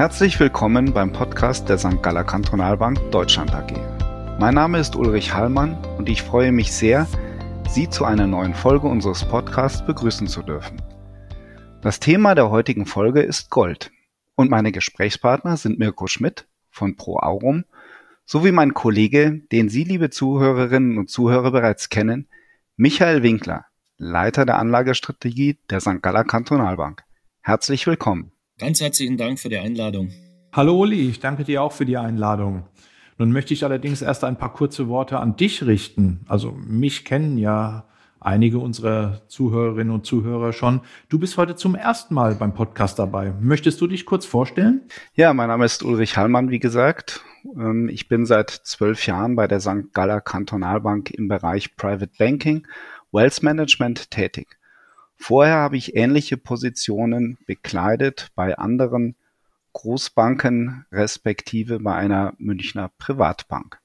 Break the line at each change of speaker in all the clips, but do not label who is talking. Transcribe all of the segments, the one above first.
Herzlich willkommen beim Podcast der St. Galler Kantonalbank Deutschland AG. Mein Name ist Ulrich Hallmann und ich freue mich sehr, Sie zu einer neuen Folge unseres Podcasts begrüßen zu dürfen. Das Thema der heutigen Folge ist Gold und meine Gesprächspartner sind Mirko Schmidt von Pro Aurum sowie mein Kollege, den Sie, liebe Zuhörerinnen und Zuhörer, bereits kennen, Michael Winkler, Leiter der Anlagestrategie der St. Galler Kantonalbank. Herzlich willkommen.
Ganz herzlichen Dank für die Einladung.
Hallo Uli, ich danke dir auch für die Einladung. Nun möchte ich allerdings erst ein paar kurze Worte an dich richten. Also mich kennen ja einige unserer Zuhörerinnen und Zuhörer schon. Du bist heute zum ersten Mal beim Podcast dabei. Möchtest du dich kurz vorstellen?
Ja, mein Name ist Ulrich Hallmann, wie gesagt. Ähm, ich bin seit zwölf Jahren bei der St. Galler Kantonalbank im Bereich Private Banking, Wealth Management tätig. Vorher habe ich ähnliche Positionen bekleidet bei anderen Großbanken respektive bei einer Münchner Privatbank.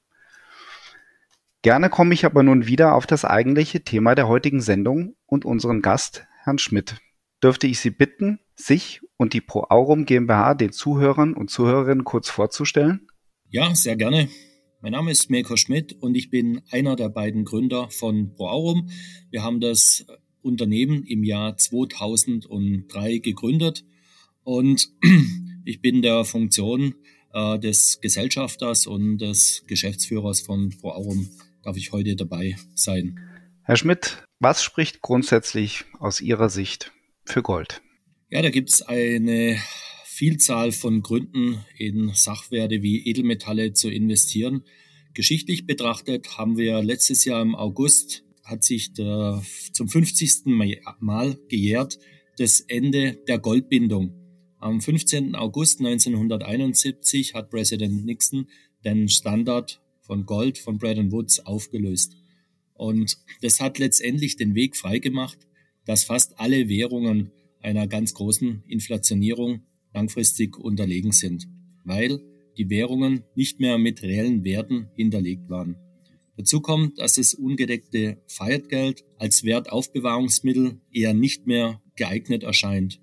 Gerne komme ich aber nun wieder auf das eigentliche Thema der heutigen Sendung und unseren Gast, Herrn Schmidt. Dürfte ich Sie bitten, sich und die Pro Aurum GmbH den Zuhörern und Zuhörerinnen kurz vorzustellen?
Ja, sehr gerne. Mein Name ist Mirko Schmidt und ich bin einer der beiden Gründer von Pro Aurum. Wir haben das Unternehmen im Jahr 2003 gegründet und ich bin der Funktion äh, des Gesellschafters und des Geschäftsführers von Pro Aurum darf ich heute dabei sein.
Herr Schmidt, was spricht grundsätzlich aus Ihrer Sicht für Gold?
Ja, da gibt es eine Vielzahl von Gründen, in Sachwerte wie Edelmetalle zu investieren. Geschichtlich betrachtet haben wir letztes Jahr im August hat sich der, zum 50. Mal gejährt das Ende der Goldbindung. Am 15. August 1971 hat Präsident Nixon den Standard von Gold von Bretton Woods aufgelöst. Und das hat letztendlich den Weg freigemacht, dass fast alle Währungen einer ganz großen Inflationierung langfristig unterlegen sind, weil die Währungen nicht mehr mit reellen Werten hinterlegt waren. Dazu kommt, dass das ungedeckte Fiat-Geld als Wertaufbewahrungsmittel eher nicht mehr geeignet erscheint.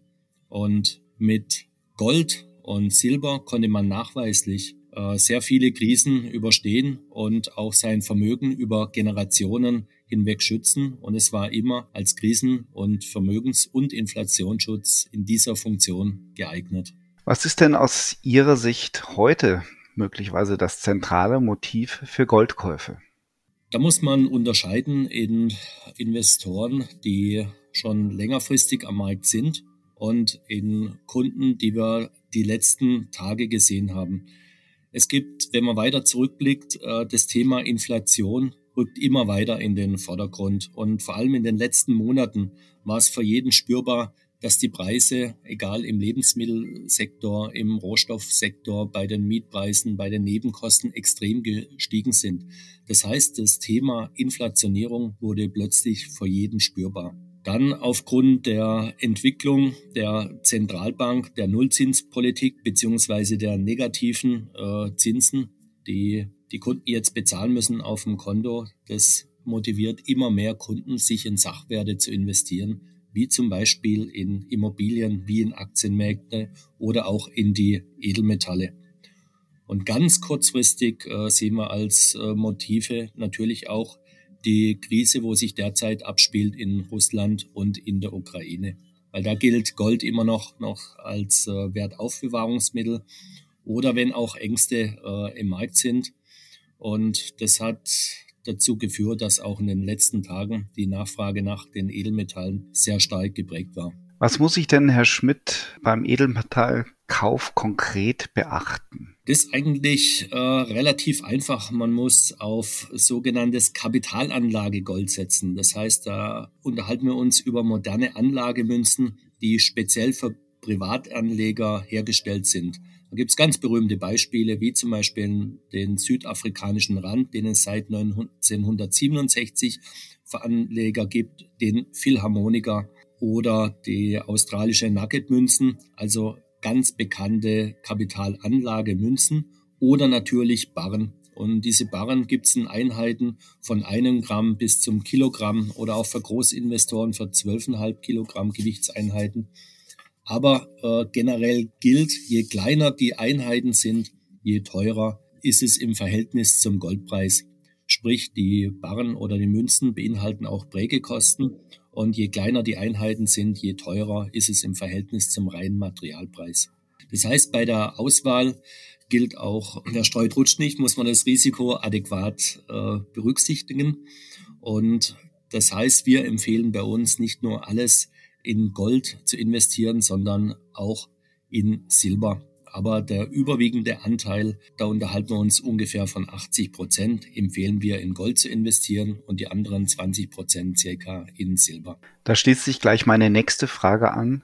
Und mit Gold und Silber konnte man nachweislich äh, sehr viele Krisen überstehen und auch sein Vermögen über Generationen hinweg schützen. Und es war immer als Krisen- und Vermögens- und Inflationsschutz in dieser Funktion geeignet.
Was ist denn aus Ihrer Sicht heute möglicherweise das zentrale Motiv für Goldkäufe?
Da muss man unterscheiden in Investoren, die schon längerfristig am Markt sind und in Kunden, die wir die letzten Tage gesehen haben. Es gibt, wenn man weiter zurückblickt, äh, das Thema Inflation rückt immer weiter in den Vordergrund. Und vor allem in den letzten Monaten war es für jeden spürbar, dass die Preise, egal im Lebensmittelsektor, im Rohstoffsektor, bei den Mietpreisen, bei den Nebenkosten extrem gestiegen sind. Das heißt, das Thema Inflationierung wurde plötzlich für jeden spürbar. Dann aufgrund der Entwicklung der Zentralbank, der Nullzinspolitik beziehungsweise der negativen äh, Zinsen, die die Kunden jetzt bezahlen müssen auf dem Konto, das motiviert immer mehr Kunden, sich in Sachwerte zu investieren wie zum Beispiel in Immobilien, wie in Aktienmärkte oder auch in die Edelmetalle. Und ganz kurzfristig äh, sehen wir als äh, Motive natürlich auch die Krise, wo sich derzeit abspielt in Russland und in der Ukraine. Weil da gilt Gold immer noch, noch als äh, Wertaufbewahrungsmittel oder wenn auch Ängste äh, im Markt sind. Und das hat dazu geführt, dass auch in den letzten Tagen die Nachfrage nach den Edelmetallen sehr stark geprägt war.
Was muss ich denn, Herr Schmidt, beim Edelmetallkauf konkret beachten?
Das ist eigentlich äh, relativ einfach. Man muss auf sogenanntes Kapitalanlagegold setzen. Das heißt, da unterhalten wir uns über moderne Anlagemünzen, die speziell für Privatanleger hergestellt sind. Da gibt es ganz berühmte Beispiele, wie zum Beispiel den südafrikanischen Rand, den es seit 1967 für Anleger gibt, den Philharmoniker oder die australische Nugget-Münzen, also ganz bekannte Kapitalanlagemünzen oder natürlich Barren. Und diese Barren gibt es in Einheiten von einem Gramm bis zum Kilogramm oder auch für Großinvestoren für 12,5 Kilogramm Gewichtseinheiten. Aber äh, generell gilt, je kleiner die Einheiten sind, je teurer ist es im Verhältnis zum Goldpreis. Sprich, die Barren oder die Münzen beinhalten auch Prägekosten. Und je kleiner die Einheiten sind, je teurer ist es im Verhältnis zum reinen Materialpreis. Das heißt, bei der Auswahl gilt auch, wer streut rutscht nicht, muss man das Risiko adäquat äh, berücksichtigen. Und das heißt, wir empfehlen bei uns nicht nur alles in Gold zu investieren, sondern auch in Silber. Aber der überwiegende Anteil, da unterhalten wir uns ungefähr von 80 Prozent, empfehlen wir in Gold zu investieren und die anderen 20 Prozent circa in Silber.
Da schließt sich gleich meine nächste Frage an.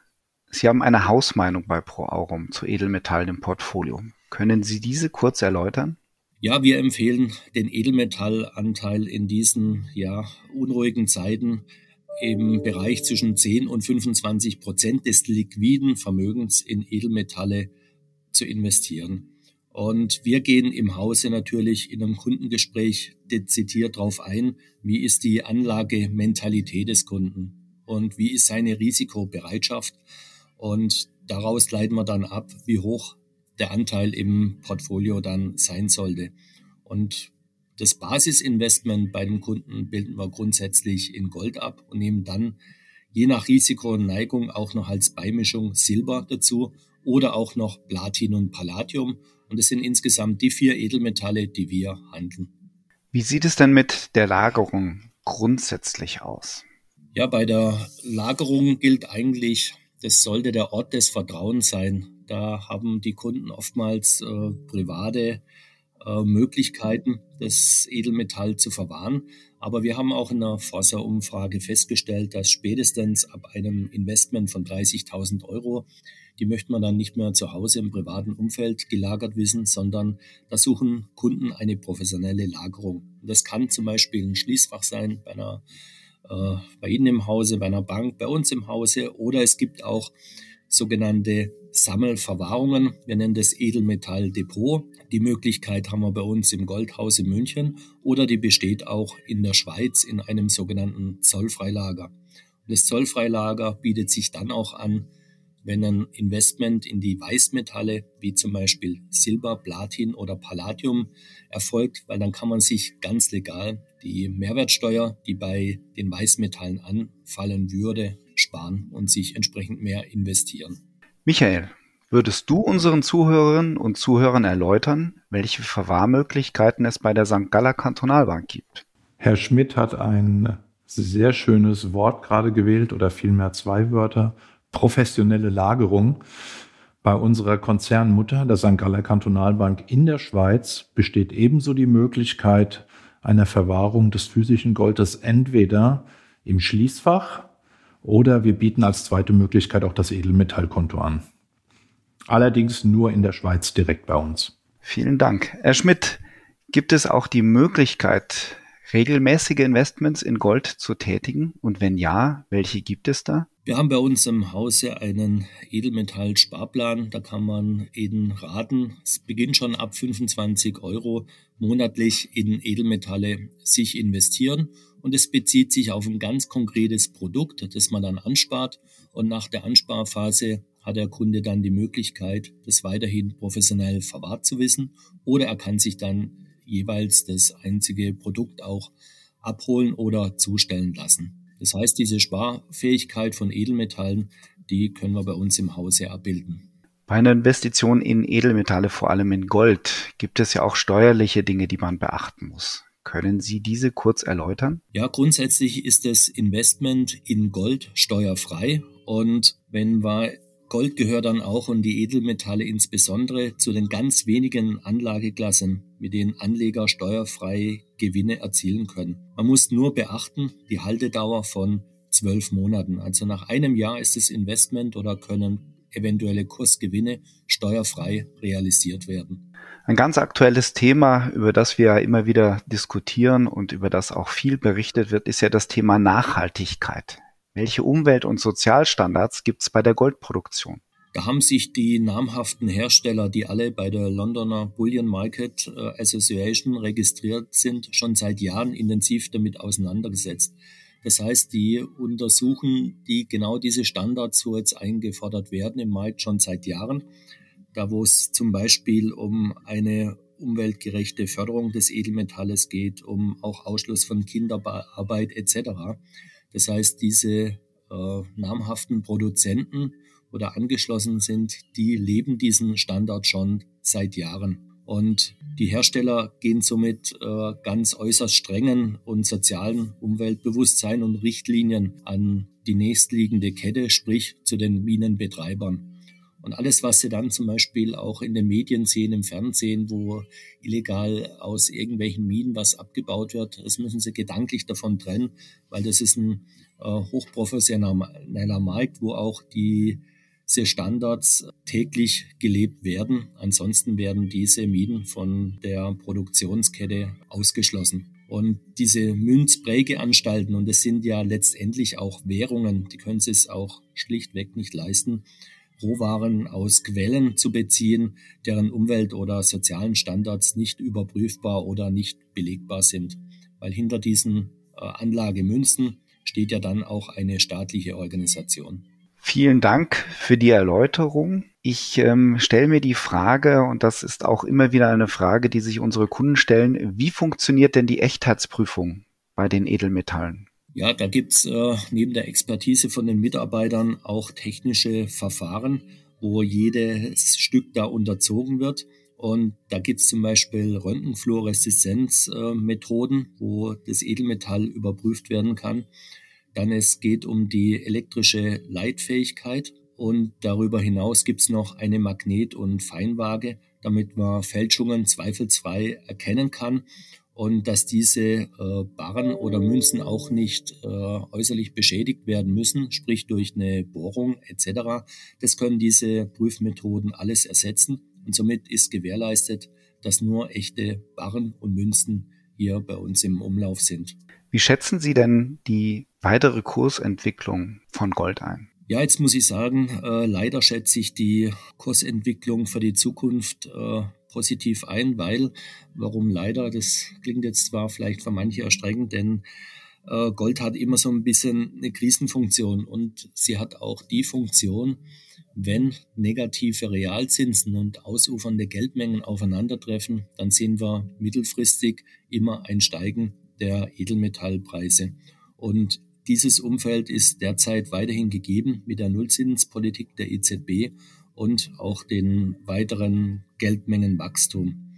Sie haben eine Hausmeinung bei ProAurum zu Edelmetallen im Portfolio. Können Sie diese kurz erläutern?
Ja, wir empfehlen den Edelmetallanteil in diesen ja, unruhigen Zeiten im Bereich zwischen 10 und 25 Prozent des liquiden Vermögens in Edelmetalle zu investieren. Und wir gehen im Hause natürlich in einem Kundengespräch dezidiert darauf ein, wie ist die Anlagementalität des Kunden und wie ist seine Risikobereitschaft. Und daraus leiten wir dann ab, wie hoch der Anteil im Portfolio dann sein sollte. Und das Basisinvestment bei dem Kunden bilden wir grundsätzlich in Gold ab und nehmen dann je nach Risiko und Neigung auch noch als Beimischung Silber dazu oder auch noch Platin und Palladium. Und das sind insgesamt die vier Edelmetalle, die wir handeln.
Wie sieht es denn mit der Lagerung grundsätzlich aus?
Ja, bei der Lagerung gilt eigentlich, das sollte der Ort des Vertrauens sein. Da haben die Kunden oftmals äh, private äh, Möglichkeiten, das Edelmetall zu verwahren. Aber wir haben auch in der Forsa-Umfrage festgestellt, dass spätestens ab einem Investment von 30.000 Euro, die möchte man dann nicht mehr zu Hause im privaten Umfeld gelagert wissen, sondern da suchen Kunden eine professionelle Lagerung. Das kann zum Beispiel ein Schließfach sein bei einer äh, bei Ihnen im Hause, bei einer Bank, bei uns im Hause oder es gibt auch sogenannte Sammelverwahrungen. Wir nennen das Edelmetalldepot. Die Möglichkeit haben wir bei uns im Goldhaus in München oder die besteht auch in der Schweiz in einem sogenannten Zollfreilager. Das Zollfreilager bietet sich dann auch an, wenn ein Investment in die Weißmetalle wie zum Beispiel Silber, Platin oder Palladium erfolgt, weil dann kann man sich ganz legal die Mehrwertsteuer, die bei den Weißmetallen anfallen würde, sparen und sich entsprechend mehr investieren.
Michael, würdest du unseren Zuhörerinnen und Zuhörern erläutern, welche Verwahrmöglichkeiten es bei der St. Galler Kantonalbank gibt?
Herr Schmidt hat ein sehr schönes Wort gerade gewählt oder vielmehr zwei Wörter, professionelle Lagerung. Bei unserer Konzernmutter, der St. Galler Kantonalbank in der Schweiz, besteht ebenso die Möglichkeit einer Verwahrung des physischen Goldes entweder im Schließfach oder wir bieten als zweite Möglichkeit auch das Edelmetallkonto an. Allerdings nur in der Schweiz direkt bei uns.
Vielen Dank. Herr Schmidt, gibt es auch die Möglichkeit, regelmäßige Investments in Gold zu tätigen? Und wenn ja, welche gibt es da?
Wir haben bei uns im Hause einen Edelmetall-Sparplan. Da kann man eben raten. Es beginnt schon ab 25 Euro monatlich in Edelmetalle sich investieren. Und es bezieht sich auf ein ganz konkretes Produkt, das man dann anspart. Und nach der Ansparphase hat der Kunde dann die Möglichkeit, das weiterhin professionell verwahrt zu wissen. Oder er kann sich dann jeweils das einzige Produkt auch abholen oder zustellen lassen. Das heißt, diese Sparfähigkeit von Edelmetallen, die können wir bei uns im Hause abbilden.
Bei einer Investition in Edelmetalle, vor allem in Gold, gibt es ja auch steuerliche Dinge, die man beachten muss. Können Sie diese kurz erläutern?
Ja, grundsätzlich ist das Investment in Gold steuerfrei. Und wenn wir Gold gehört dann auch und die Edelmetalle insbesondere zu den ganz wenigen Anlageklassen, mit denen Anleger steuerfrei Gewinne erzielen können. Man muss nur beachten, die Haltedauer von zwölf Monaten. Also nach einem Jahr ist das Investment oder können eventuelle Kursgewinne steuerfrei realisiert werden.
Ein ganz aktuelles Thema, über das wir immer wieder diskutieren und über das auch viel berichtet wird, ist ja das Thema Nachhaltigkeit. Welche Umwelt- und Sozialstandards gibt es bei der Goldproduktion?
Da haben sich die namhaften Hersteller, die alle bei der Londoner Bullion Market äh, Association registriert sind, schon seit Jahren intensiv damit auseinandergesetzt. Das heißt, die untersuchen die genau diese Standards, wo jetzt eingefordert werden im Markt schon seit Jahren. Da wo es zum Beispiel um eine umweltgerechte Förderung des Edelmetalles geht, um auch Ausschluss von Kinderarbeit etc. Das heißt, diese äh, namhaften Produzenten oder angeschlossen sind, die leben diesen Standard schon seit Jahren. Und die Hersteller gehen somit äh, ganz äußerst strengen und sozialen Umweltbewusstsein und Richtlinien an die nächstliegende Kette, sprich zu den Minenbetreibern. Und alles, was Sie dann zum Beispiel auch in den Medien sehen, im Fernsehen, wo illegal aus irgendwelchen Minen was abgebaut wird, das müssen Sie gedanklich davon trennen, weil das ist ein äh, hochprofessioneller Markt, wo auch die diese Standards täglich gelebt werden. Ansonsten werden diese Minen von der Produktionskette ausgeschlossen. Und diese Münzprägeanstalten, und das sind ja letztendlich auch Währungen, die können es auch schlichtweg nicht leisten, Rohwaren aus Quellen zu beziehen, deren Umwelt- oder sozialen Standards nicht überprüfbar oder nicht belegbar sind. Weil hinter diesen äh, Anlagemünzen steht ja dann auch eine staatliche Organisation.
Vielen Dank für die Erläuterung. Ich ähm, stelle mir die Frage, und das ist auch immer wieder eine Frage, die sich unsere Kunden stellen, wie funktioniert denn die Echtheitsprüfung bei den Edelmetallen?
Ja, da gibt's äh, neben der Expertise von den Mitarbeitern auch technische Verfahren, wo jedes Stück da unterzogen wird. Und da gibt's zum Beispiel Röntgenfluoreszenzmethoden, äh, wo das Edelmetall überprüft werden kann. Dann es geht um die elektrische Leitfähigkeit und darüber hinaus gibt's noch eine Magnet- und Feinwaage, damit man Fälschungen zweifelsfrei erkennen kann und dass diese äh, Barren oder Münzen auch nicht äh, äußerlich beschädigt werden müssen, sprich durch eine Bohrung etc. Das können diese Prüfmethoden alles ersetzen und somit ist gewährleistet, dass nur echte Barren und Münzen hier bei uns im Umlauf sind.
Wie schätzen Sie denn die weitere Kursentwicklung von Gold ein?
Ja, jetzt muss ich sagen, äh, leider schätze ich die Kursentwicklung für die Zukunft äh, positiv ein, weil, warum leider, das klingt jetzt zwar vielleicht für manche erstreckend, denn äh, Gold hat immer so ein bisschen eine Krisenfunktion und sie hat auch die Funktion, wenn negative Realzinsen und ausufernde Geldmengen aufeinandertreffen, dann sehen wir mittelfristig immer ein Steigen der Edelmetallpreise. Und dieses Umfeld ist derzeit weiterhin gegeben mit der Nullzinspolitik der EZB und auch den weiteren Geldmengenwachstum.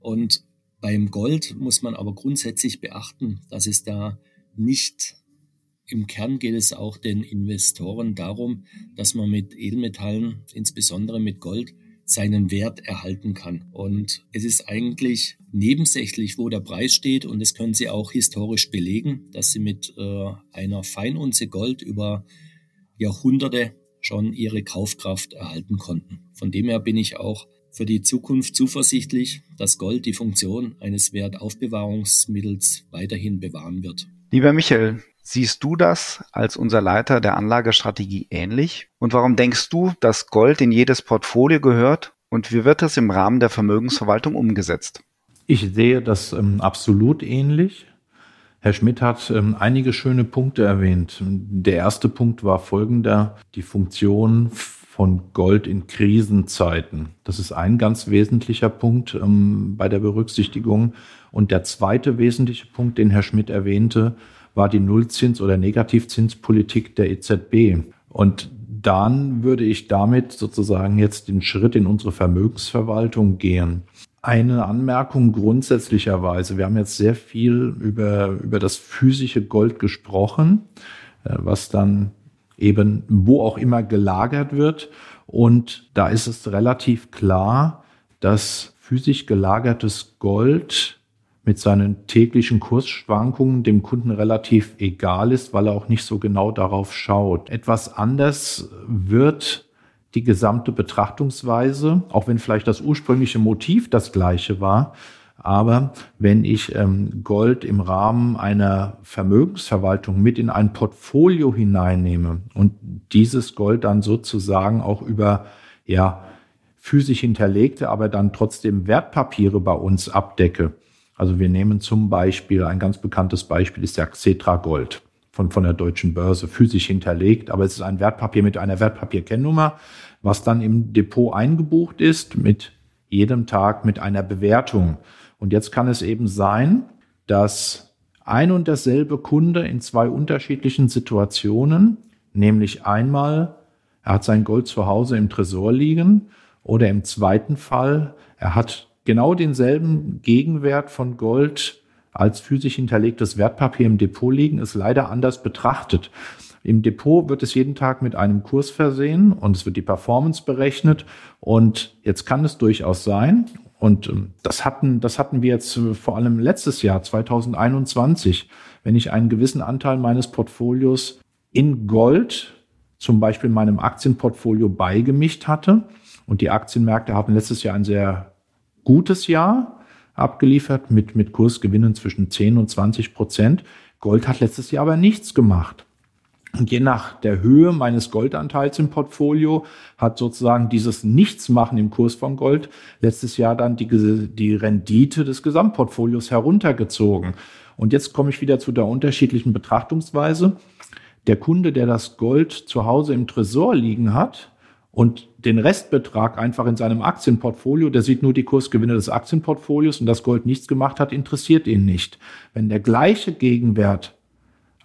Und beim Gold muss man aber grundsätzlich beachten, dass es da nicht im Kern geht es auch den Investoren darum, dass man mit Edelmetallen, insbesondere mit Gold, seinen Wert erhalten kann. Und es ist eigentlich nebensächlich, wo der Preis steht. Und das können Sie auch historisch belegen, dass Sie mit äh, einer Feinunze Gold über Jahrhunderte schon ihre Kaufkraft erhalten konnten. Von dem her bin ich auch für die Zukunft zuversichtlich, dass Gold die Funktion eines Wertaufbewahrungsmittels weiterhin bewahren wird.
Lieber Michael, siehst du das als unser Leiter der Anlagestrategie ähnlich? Und warum denkst du, dass Gold in jedes Portfolio gehört? Und wie wird das im Rahmen der Vermögensverwaltung umgesetzt?
Ich sehe das ähm, absolut ähnlich. Herr Schmidt hat ähm, einige schöne Punkte erwähnt. Der erste Punkt war folgender, die Funktion von Gold in Krisenzeiten. Das ist ein ganz wesentlicher Punkt ähm, bei der Berücksichtigung. Und der zweite wesentliche Punkt, den Herr Schmidt erwähnte, war die Nullzins- oder Negativzinspolitik der EZB. Und dann würde ich damit sozusagen jetzt den Schritt in unsere Vermögensverwaltung gehen. Eine Anmerkung grundsätzlicherweise. Wir haben jetzt sehr viel über, über das physische Gold gesprochen, äh, was dann eben wo auch immer gelagert wird. Und da ist es relativ klar, dass physisch gelagertes Gold mit seinen täglichen Kursschwankungen dem Kunden relativ egal ist, weil er auch nicht so genau darauf schaut. Etwas anders wird die gesamte Betrachtungsweise, auch wenn vielleicht das ursprüngliche Motiv das gleiche war. Aber wenn ich ähm, Gold im Rahmen einer Vermögensverwaltung mit in ein Portfolio hineinnehme und dieses Gold dann sozusagen auch über ja, physisch hinterlegte, aber dann trotzdem Wertpapiere bei uns abdecke. Also wir nehmen zum Beispiel, ein ganz bekanntes Beispiel ist der Xetra Gold. von, von der deutschen Börse physisch hinterlegt, aber es ist ein Wertpapier mit einer Wertpapierkennnummer, was dann im Depot eingebucht ist mit jedem Tag mit einer Bewertung. Und jetzt kann es eben sein, dass ein und derselbe Kunde in zwei unterschiedlichen Situationen, nämlich einmal, er hat sein Gold zu Hause im Tresor liegen oder im zweiten Fall, er hat genau denselben Gegenwert von Gold als physisch hinterlegtes Wertpapier im Depot liegen, ist leider anders betrachtet. Im Depot wird es jeden Tag mit einem Kurs versehen und es wird die Performance berechnet. Und jetzt kann es durchaus sein, und ähm, das hatten, das hatten wir jetzt äh, vor allem letztes Jahr, 2021, wenn ich einen gewissen Anteil meines Portfolios in Gold, zum Beispiel meinem Aktienportfolio beigemischt hatte. Und die Aktienmärkte haben letztes Jahr ein sehr gutes Jahr abgeliefert mit, mit Kursgewinnen zwischen 10 und 20 Prozent. Gold hat letztes Jahr aber nichts gemacht. Und je nach der Höhe meines Goldanteils im Portfolio hat sozusagen dieses Nichtsmachen im Kurs von Gold letztes Jahr dann die, die Rendite des Gesamtportfolios heruntergezogen. Und jetzt komme ich wieder zu der unterschiedlichen Betrachtungsweise. Der Kunde, der das Gold zu Hause im Tresor liegen hat und den Restbetrag einfach in seinem Aktienportfolio, der sieht nur die Kursgewinne des Aktienportfolios und das Gold nichts gemacht hat, interessiert ihn nicht. Wenn der gleiche Gegenwert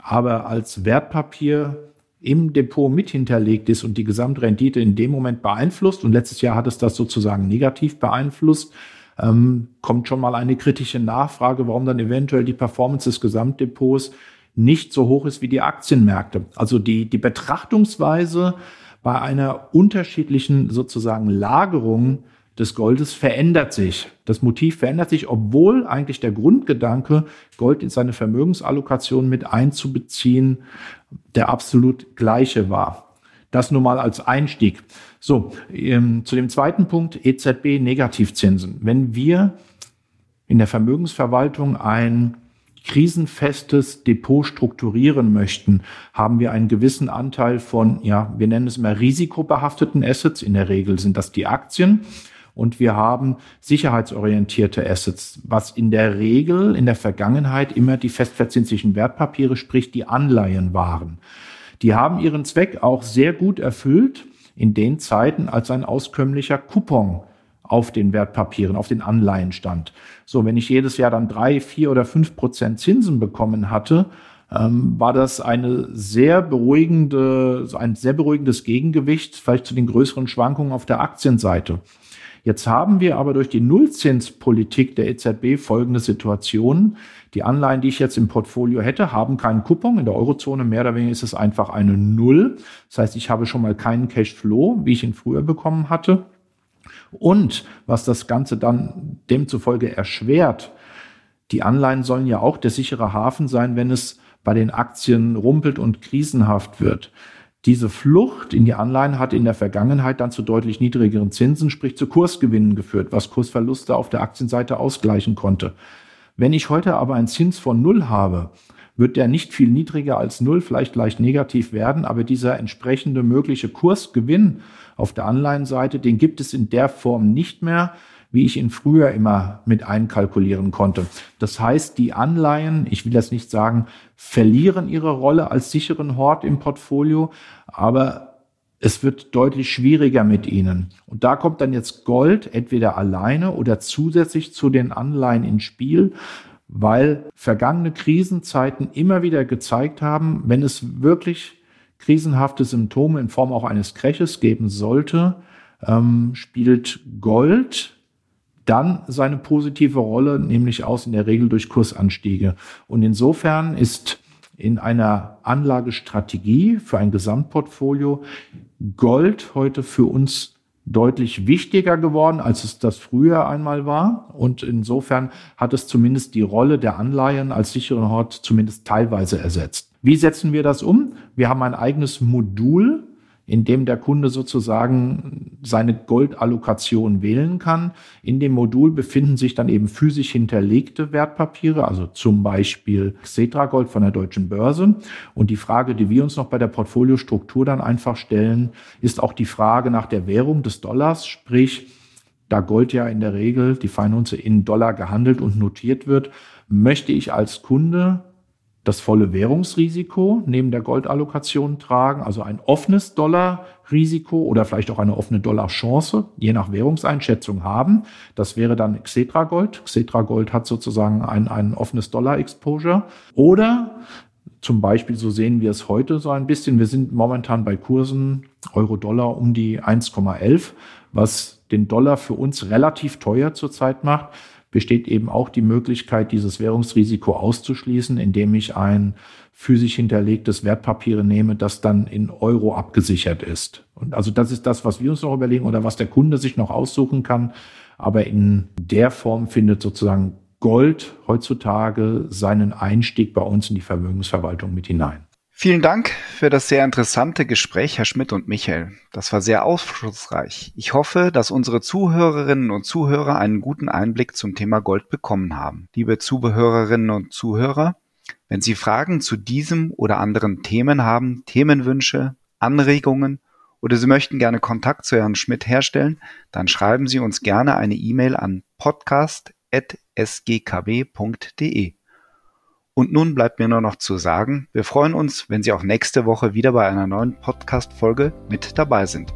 aber als Wertpapier im Depot mit hinterlegt ist und die Gesamtrendite in dem Moment beeinflusst, und letztes Jahr hat es das sozusagen negativ beeinflusst, ähm, kommt schon mal eine kritische Nachfrage, warum dann eventuell die Performance des Gesamtdepots nicht so hoch ist wie die Aktienmärkte. Also die, die Betrachtungsweise bei einer unterschiedlichen sozusagen Lagerung des Goldes verändert sich. Das Motiv verändert sich, obwohl eigentlich der Grundgedanke, Gold in seine Vermögensallokation mit einzubeziehen, der absolut gleiche war. Das nur mal als Einstieg. So, ähm, zu dem zweiten Punkt, EZB Negativzinsen. Wenn wir in der Vermögensverwaltung ein krisenfestes Depot strukturieren möchten, haben wir einen gewissen Anteil von, ja, wir nennen es mal risikobehafteten Assets. In der Regel sind das die Aktien und wir haben sicherheitsorientierte Assets, was in der Regel in der Vergangenheit immer die festverzinslichen Wertpapiere, sprich die Anleihen waren. Die haben ihren Zweck auch sehr gut erfüllt in den Zeiten, als ein auskömmlicher Coupon auf den Wertpapieren, auf den Anleihen stand. So, wenn ich jedes Jahr dann drei, vier oder fünf Prozent Zinsen bekommen hatte, ähm, war das eine sehr beruhigende, ein sehr beruhigendes Gegengewicht vielleicht zu den größeren Schwankungen auf der Aktienseite. Jetzt haben wir aber durch die Nullzinspolitik der EZB folgende Situation. Die Anleihen, die ich jetzt im Portfolio hätte, haben keinen Coupon. In der Eurozone mehr oder weniger ist es einfach eine Null. Das heißt, ich habe schon mal keinen Cashflow, wie ich ihn früher bekommen hatte. Und was das Ganze dann demzufolge erschwert, die Anleihen sollen ja auch der sichere Hafen sein, wenn es bei den Aktien rumpelt und krisenhaft wird. Diese Flucht in die Anleihen hat in der Vergangenheit dann zu deutlich niedrigeren Zinsen, sprich zu Kursgewinnen geführt, was Kursverluste auf der Aktienseite ausgleichen konnte. Wenn ich heute aber einen Zins von Null habe, wird der nicht viel niedriger als Null, vielleicht leicht negativ werden, aber dieser entsprechende mögliche Kursgewinn auf der Anleihenseite, den gibt es in der Form nicht mehr wie ich ihn früher immer mit einkalkulieren konnte. Das heißt, die Anleihen, ich will das nicht sagen, verlieren ihre Rolle als sicheren Hort im Portfolio, aber es wird deutlich schwieriger mit ihnen. Und da kommt dann jetzt Gold entweder alleine oder zusätzlich zu den Anleihen ins Spiel, weil vergangene Krisenzeiten immer wieder gezeigt haben, wenn es wirklich krisenhafte Symptome in Form auch eines Crashes geben sollte, ähm, spielt Gold dann seine positive Rolle, nämlich aus in der Regel durch Kursanstiege. Und insofern ist in einer Anlagestrategie für ein Gesamtportfolio Gold heute für uns deutlich wichtiger geworden, als es das früher einmal war. Und insofern hat es zumindest die Rolle der Anleihen als sicheren Hort zumindest teilweise ersetzt. Wie setzen wir das um? Wir haben ein eigenes Modul in dem der Kunde sozusagen seine Goldallokation wählen kann. In dem Modul befinden sich dann eben physisch hinterlegte Wertpapiere, also zum Beispiel Xetra Gold von der Deutschen Börse. Und die Frage, die wir uns noch bei der Portfoliostruktur dann einfach stellen, ist auch die Frage nach der Währung des Dollars, sprich, da Gold ja in der Regel die Feinunze in Dollar gehandelt und notiert wird, möchte ich als Kunde das volle Währungsrisiko neben der Goldallokation tragen, also ein offenes Dollarrisiko oder vielleicht auch eine offene Dollarchance, je nach Währungseinschätzung haben. Das wäre dann Xetra Gold. Xetra Gold hat sozusagen ein, ein offenes Dollar-Exposure. Oder zum Beispiel, so sehen wir es heute so ein bisschen. Wir sind momentan bei Kursen Euro-Dollar um die 1,11, was den Dollar für uns relativ teuer zurzeit macht besteht eben auch die Möglichkeit, dieses Währungsrisiko auszuschließen, indem ich ein physisch hinterlegtes Wertpapier nehme, das dann in Euro abgesichert ist. Und also das ist das, was wir uns noch überlegen oder was der Kunde sich noch aussuchen kann. Aber in der Form findet sozusagen Gold heutzutage seinen Einstieg bei uns in die Vermögensverwaltung mit hinein.
Vielen Dank für das sehr interessante Gespräch, Herr Schmidt und Michael. Das war sehr aufschlussreich. Ich hoffe, dass unsere Zuhörerinnen und Zuhörer einen guten Einblick zum Thema Gold bekommen haben. Liebe Zuhörerinnen und Zuhörer, wenn Sie Fragen zu diesem oder anderen Themen haben, Themenwünsche, Anregungen oder Sie möchten gerne Kontakt zu Herrn Schmidt herstellen, dann schreiben Sie uns gerne eine E-Mail an podcast.sgkb.de. Und nun bleibt mir nur noch zu sagen, wir freuen uns, wenn Sie auch nächste Woche wieder bei einer neuen Podcast-Folge mit dabei sind.